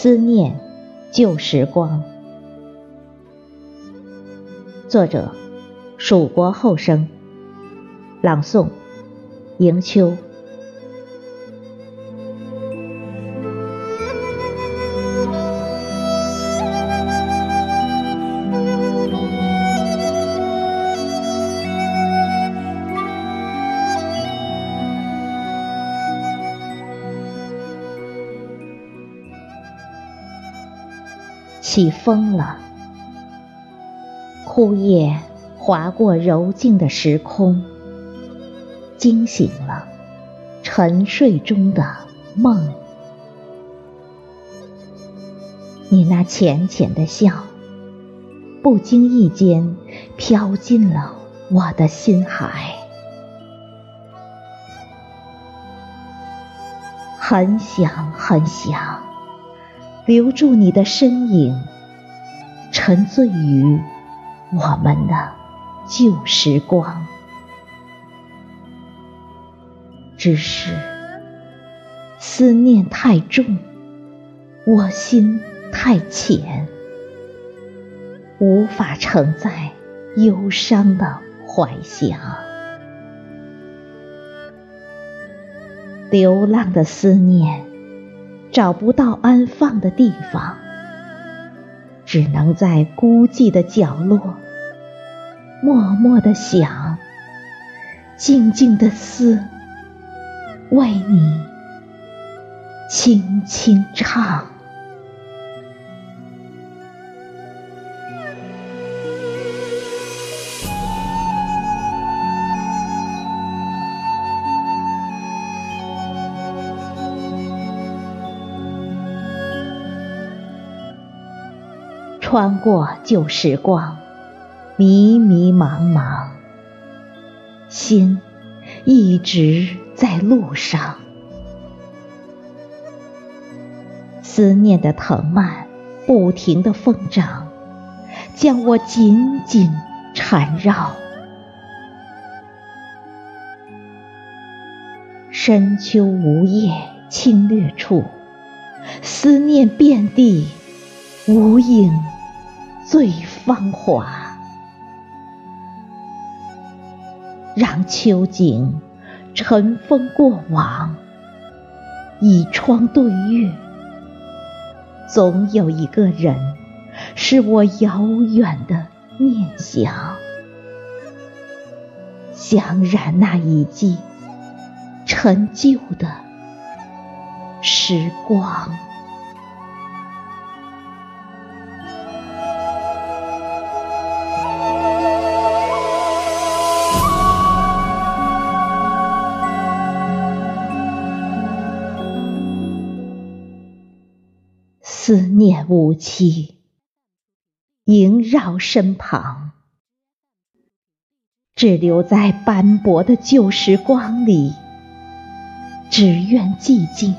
思念旧时光。作者：蜀国后生。朗诵：迎秋。起风了，枯叶划过柔静的时空，惊醒了沉睡中的梦。你那浅浅的笑，不经意间飘进了我的心海，很想很想。留住你的身影，沉醉于我们的旧时光。只是思念太重，我心太浅，无法承载忧伤的怀想。流浪的思念。找不到安放的地方，只能在孤寂的角落，默默的想，静静的思，为你轻轻唱。穿过旧时光，迷迷茫茫，心一直在路上。思念的藤蔓不停的疯长，将我紧紧缠绕。深秋无叶侵略处，思念遍地，无影。最芳华，让秋景尘封过往，倚窗对月，总有一个人是我遥远的念想，想染那一季陈旧的时光。思念无期，萦绕身旁，只留在斑驳的旧时光里，只愿寂静。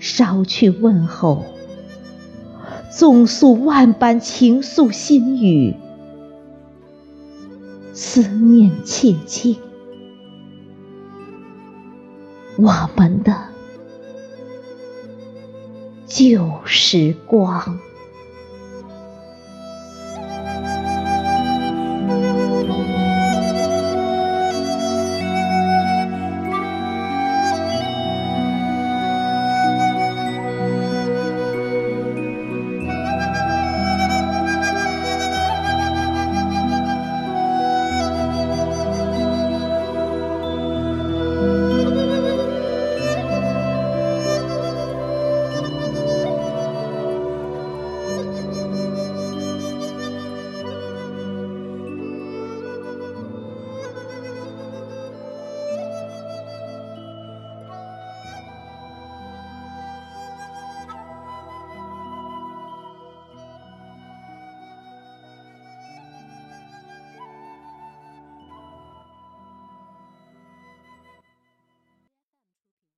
捎去问候，纵诉万般情愫心语，思念切切，我们的。旧时光。